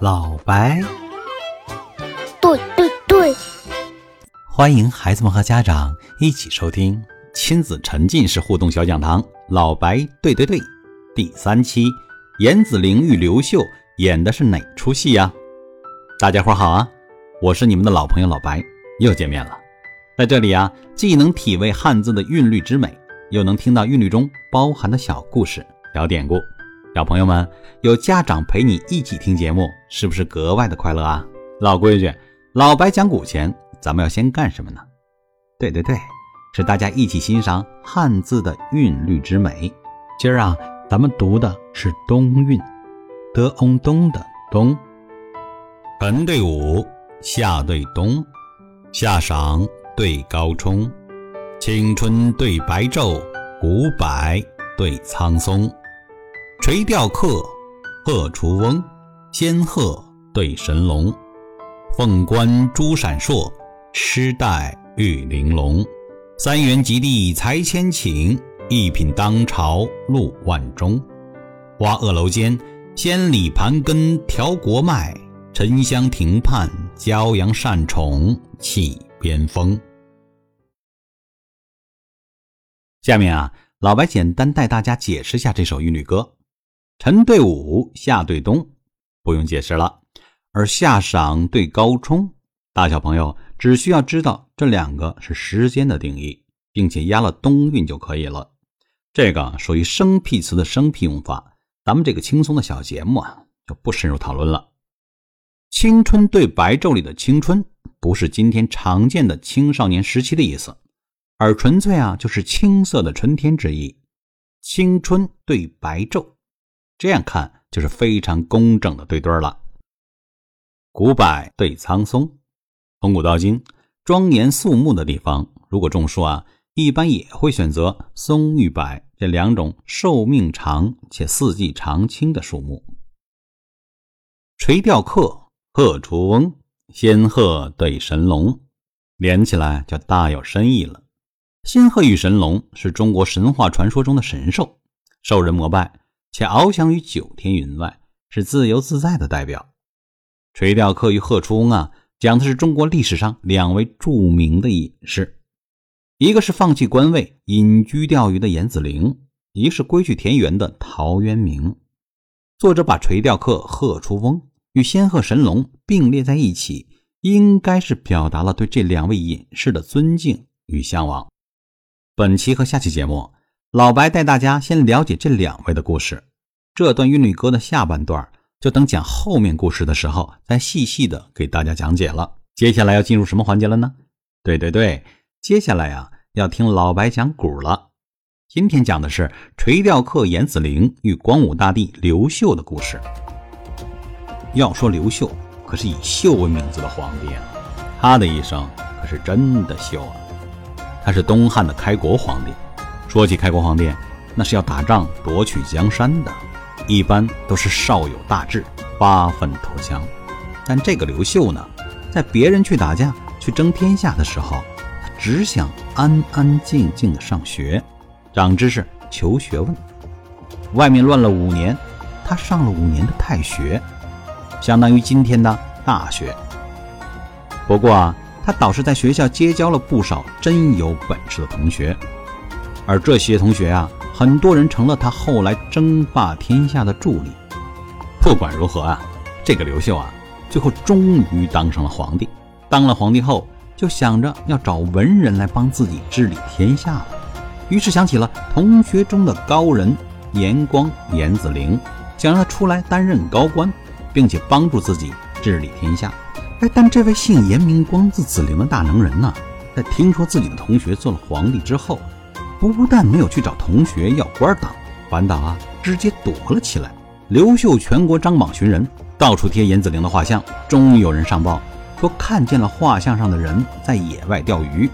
老白，对对对，欢迎孩子们和家长一起收听亲子沉浸式互动小讲堂。老白，对对对，第三期，严子玲与刘秀演的是哪出戏呀？大家伙好啊，我是你们的老朋友老白，又见面了。在这里啊，既能体味汉字的韵律之美，又能听到韵律中包含的小故事、小典故。小朋友们，有家长陪你一起听节目，是不是格外的快乐啊？老规矩，老白讲古前，咱们要先干什么呢？对对对，是大家一起欣赏汉字的韵律之美。今儿啊，咱们读的是冬韵，德翁冬的冬。晨对午，夏对冬，夏赏对高冲，青春对白昼，古柏对苍松。垂钓客，鹤雏翁，仙鹤对神龙，凤冠珠闪烁，狮带玉玲珑。三元及第才千顷，一品当朝禄万钟。花萼楼间，千里盘根调国脉；沉香亭畔，骄阳善宠起边风。下面啊，老白简单带大家解释下这首韵律歌。晨对午，夏对冬，不用解释了。而夏赏对高冲，大小朋友只需要知道这两个是时间的定义，并且押了冬韵就可以了。这个属于生僻词的生僻用法，咱们这个轻松的小节目啊，就不深入讨论了。青春对白昼里的青春，不是今天常见的青少年时期的意思，而纯粹啊就是青涩的春天之意。青春对白昼。这样看就是非常工整的对对了。古柏对苍松，从古到今，庄严肃穆的地方，如果种树啊，一般也会选择松与柏这两种寿命长且四季常青的树木。垂钓客，鹤雏翁，仙鹤对神龙，连起来就大有深意了。仙鹤与神龙是中国神话传说中的神兽，受人膜拜。且翱翔于九天云外，是自由自在的代表。垂钓客与鹤雏翁啊，讲的是中国历史上两位著名的隐士，一个是放弃官位隐居钓鱼的严子陵，一个是归去田园的陶渊明。作者把垂钓客、鹤雏翁与仙鹤、神龙并列在一起，应该是表达了对这两位隐士的尊敬与向往。本期和下期节目。老白带大家先了解这两位的故事，这段韵律歌的下半段就等讲后面故事的时候再细细的给大家讲解了。接下来要进入什么环节了呢？对对对，接下来呀要听老白讲古了。今天讲的是垂钓客严子陵与光武大帝刘秀的故事。要说刘秀，可是以秀为名字的皇帝啊，他的一生可是真的秀啊，他是东汉的开国皇帝。说起开国皇帝，那是要打仗夺取江山的，一般都是少有大志，发愤图强。但这个刘秀呢，在别人去打架、去争天下的时候，他只想安安静静的上学，长知识、求学问。外面乱了五年，他上了五年的太学，相当于今天的大学。不过啊，他倒是在学校结交了不少真有本事的同学。而这些同学啊，很多人成了他后来争霸天下的助力。不管如何啊，这个刘秀啊，最后终于当上了皇帝。当了皇帝后，就想着要找文人来帮自己治理天下了。于是想起了同学中的高人严光、严子陵，想让他出来担任高官，并且帮助自己治理天下。哎，但这位姓严名光、字子陵的大能人呢，在听说自己的同学做了皇帝之后，不但没有去找同学要官当，反倒啊直接躲了起来。刘秀全国张榜寻人，到处贴严子陵的画像。终于有人上报说看见了画像上的人在野外钓鱼，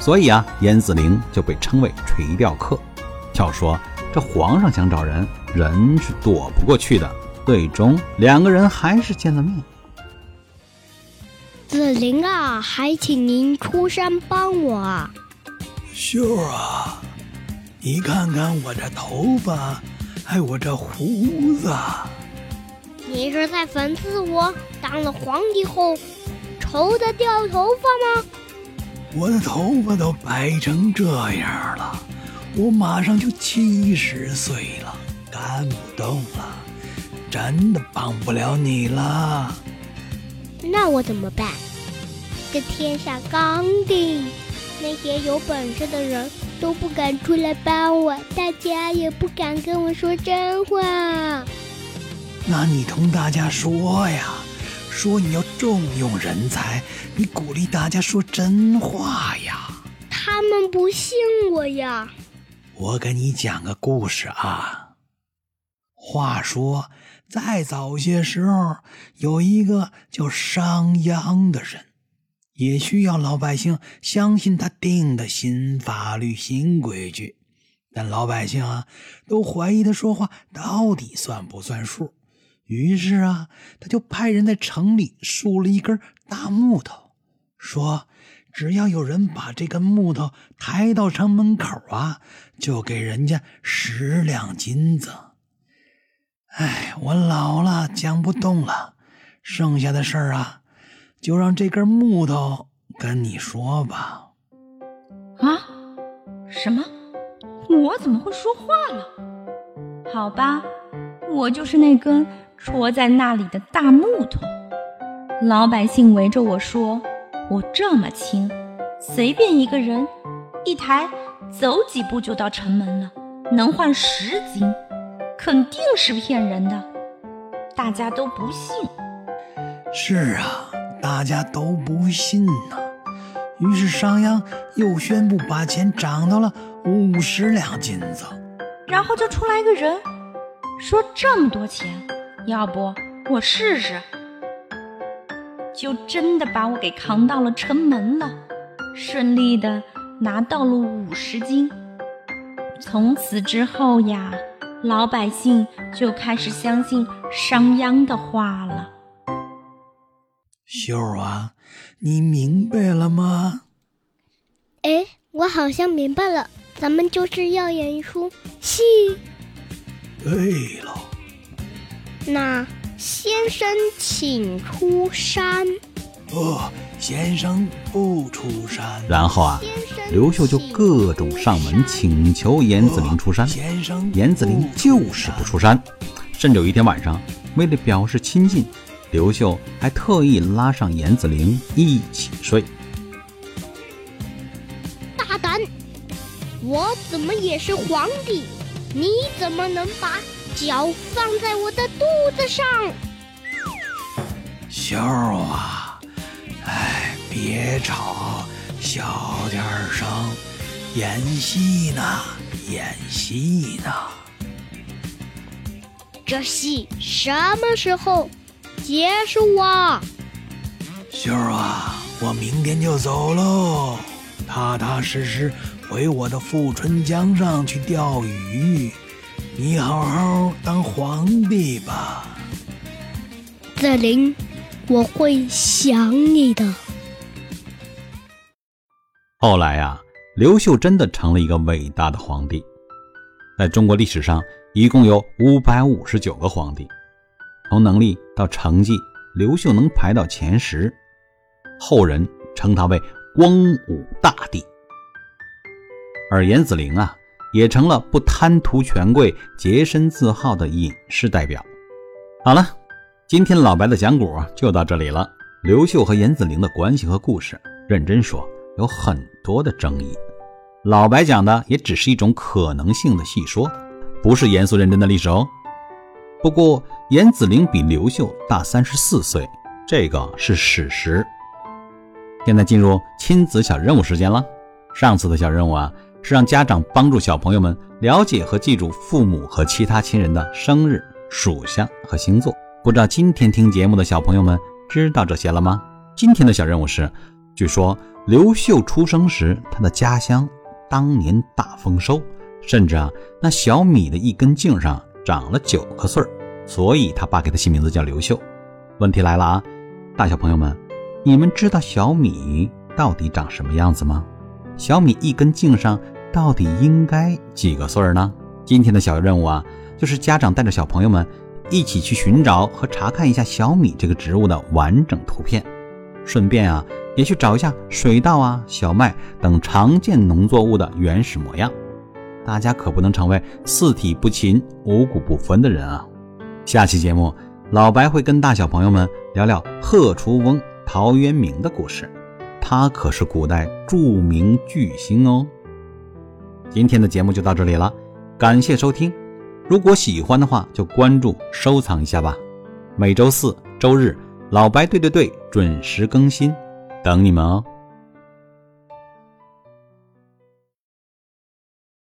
所以啊严子陵就被称为垂钓客。要说这皇上想找人，人是躲不过去的。最终两个人还是见了面。子陵啊，还请您出山帮我啊。秀儿啊，你看看我这头发，还有我这胡子，你是在讽刺我当了皇帝后愁的掉头发吗？我的头发都白成这样了，我马上就七十岁了，干不动了，真的帮不了你了。那我怎么办？这天下刚定，那些有本事的人都不敢出来帮我，大家也不敢跟我说真话。那你同大家说呀，说你要重用人才，你鼓励大家说真话呀。他们不信我呀。我给你讲个故事啊。话说，再早些时候，有一个叫商鞅的人，也需要老百姓相信他定的新法律、新规矩。但老百姓啊，都怀疑他说话到底算不算数。于是啊，他就派人在城里竖了一根大木头，说：“只要有人把这根木头抬到城门口啊，就给人家十两金子。”哎，我老了，讲不动了，剩下的事儿啊，就让这根木头跟你说吧。啊？什么？我怎么会说话了？好吧，我就是那根。戳在那里的大木头，老百姓围着我说：“我这么轻，随便一个人一抬，走几步就到城门了，能换十斤，肯定是骗人的。”大家都不信。是啊，大家都不信呢。于是商鞅又宣布把钱涨到了五十两金子，然后就出来个人说：“这么多钱。”要不我试试，就真的把我给扛到了城门了，顺利的拿到了五十斤。从此之后呀，老百姓就开始相信商鞅的话了。秀儿啊，你明白了吗？哎，我好像明白了，咱们就是要演一出戏。对了。那先生请出山。哦，先生不出山。然后啊，刘秀就各种上门请求严子陵出山。严子陵就是不出山。甚至有一天晚上，为了表示亲近，刘秀还特意拉上严子陵一起睡。大胆！我怎么也是皇帝？你怎么能把？脚放在我的肚子上，秀儿啊，哎，别吵，小点声，演戏呢，演戏呢。这戏什么时候结束啊？秀儿啊，我明天就走喽，踏踏实实回我的富春江上去钓鱼。你好好当皇帝吧，子林，我会想你的。后来啊，刘秀真的成了一个伟大的皇帝。在中国历史上，一共有五百五十九个皇帝，从能力到成绩，刘秀能排到前十，后人称他为光武大帝。而严子陵啊。也成了不贪图权贵、洁身自好的隐士代表。好了，今天老白的讲古就到这里了。刘秀和严子陵的关系和故事，认真说有很多的争议。老白讲的也只是一种可能性的细说，不是严肃认真的历史哦。不过严子陵比刘秀大三十四岁，这个是史实。现在进入亲子小任务时间了。上次的小任务啊。是让家长帮助小朋友们了解和记住父母和其他亲人的生日、属相和星座。不知道今天听节目的小朋友们知道这些了吗？今天的小任务是：据说刘秀出生时，他的家乡当年大丰收，甚至啊，那小米的一根茎上长了九个穗儿，所以他爸给他起名字叫刘秀。问题来了啊，大小朋友们，你们知道小米到底长什么样子吗？小米一根茎上。到底应该几个穗儿呢？今天的小任务啊，就是家长带着小朋友们一起去寻找和查看一下小米这个植物的完整图片，顺便啊，也去找一下水稻啊、小麦等常见农作物的原始模样。大家可不能成为四体不勤、五谷不分的人啊！下期节目，老白会跟大小朋友们聊聊贺厨翁陶渊明的故事，他可是古代著名巨星哦。今天的节目就到这里了，感谢收听。如果喜欢的话，就关注、收藏一下吧。每周四、周日，老白对对对准时更新，等你们哦。